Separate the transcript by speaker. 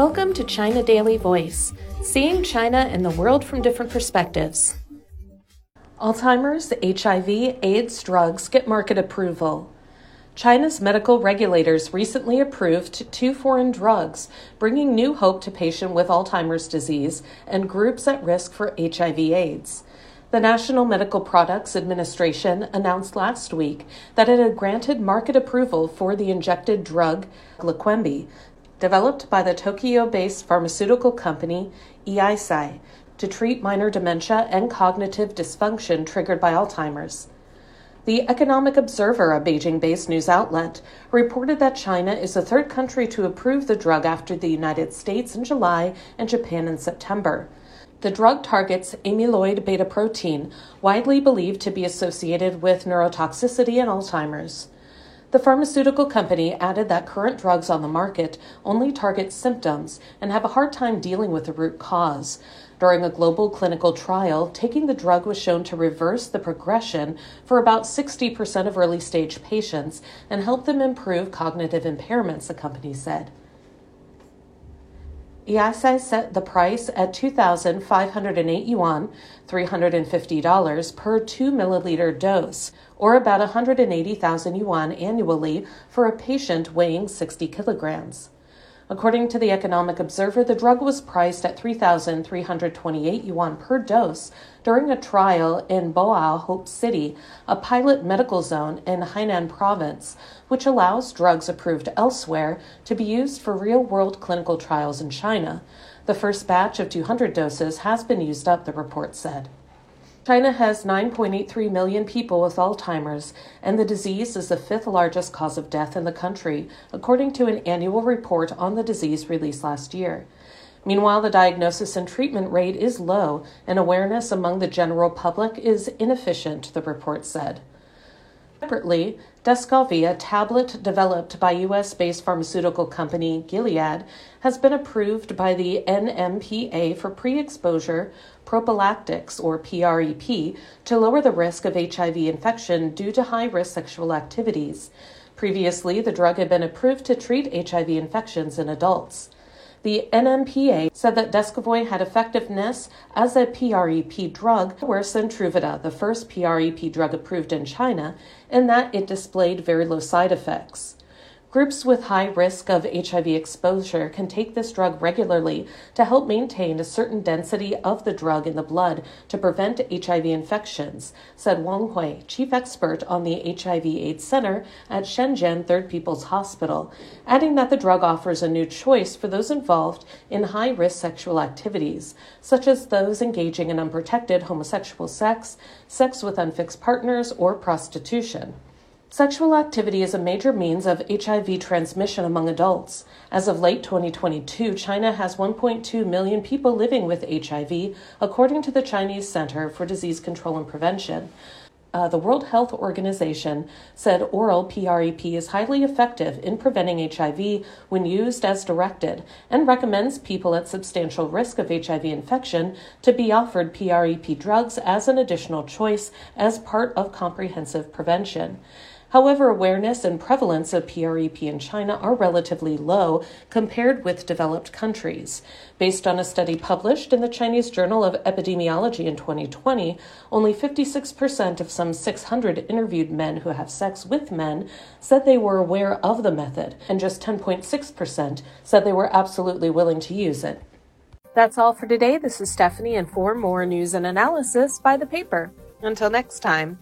Speaker 1: Welcome to China Daily Voice, seeing China and the world from different perspectives. Alzheimer's, HIV, AIDS drugs get market approval. China's medical regulators recently approved two foreign drugs, bringing new hope to patients with Alzheimer's disease and groups at risk for HIV/AIDS. The National Medical Products Administration announced last week that it had granted market approval for the injected drug Leqembi, developed by the Tokyo based pharmaceutical company Eisai to treat minor dementia and cognitive dysfunction triggered by Alzheimer's. The Economic Observer, a Beijing based news outlet, reported that China is the third country to approve the drug after the United States in July and Japan in September. The drug targets amyloid beta protein, widely believed to be associated with neurotoxicity and Alzheimer's. The pharmaceutical company added that current drugs on the market only target symptoms and have a hard time dealing with the root cause. During a global clinical trial, taking the drug was shown to reverse the progression for about 60% of early stage patients and help them improve cognitive impairments, the company said. Eisai set the price at 2,508 yuan, $350 per 2 milliliter dose, or about 180,000 yuan annually for a patient weighing 60 kilograms. According to the Economic Observer, the drug was priced at 3,328 yuan per dose during a trial in Boao Hope City, a pilot medical zone in Hainan province, which allows drugs approved elsewhere to be used for real world clinical trials in China. The first batch of 200 doses has been used up, the report said. China has 9.83 million people with Alzheimer's, and the disease is the fifth largest cause of death in the country, according to an annual report on the disease released last year. Meanwhile, the diagnosis and treatment rate is low, and awareness among the general public is inefficient, the report said. Separately, Descovy, a tablet developed by U.S. based pharmaceutical company Gilead, has been approved by the NMPA for pre exposure prophylactics, or PrEP, to lower the risk of HIV infection due to high risk sexual activities. Previously, the drug had been approved to treat HIV infections in adults. The NMPA said that Descovy had effectiveness as a PrEP drug worse than Truvada, the first PrEP drug approved in China, in that it displayed very low side effects. Groups with high risk of HIV exposure can take this drug regularly to help maintain a certain density of the drug in the blood to prevent HIV infections, said Wang Hui, chief expert on the HIV AIDS Center at Shenzhen Third People's Hospital, adding that the drug offers a new choice for those involved in high risk sexual activities, such as those engaging in unprotected homosexual sex, sex with unfixed partners, or prostitution. Sexual activity is a major means of HIV transmission among adults. As of late 2022, China has 1.2 million people living with HIV, according to the Chinese Center for Disease Control and Prevention. Uh, the World Health Organization said oral PrEP is highly effective in preventing HIV when used as directed and recommends people at substantial risk of HIV infection to be offered PrEP drugs as an additional choice as part of comprehensive prevention. However, awareness and prevalence of PrEP in China are relatively low compared with developed countries. Based on a study published in the Chinese Journal of Epidemiology in 2020, only 56% of some 600 interviewed men who have sex with men said they were aware of the method, and just 10.6% said they were absolutely willing to use it. That's all for today. This is Stephanie, and for more news and analysis, buy the paper. Until next time.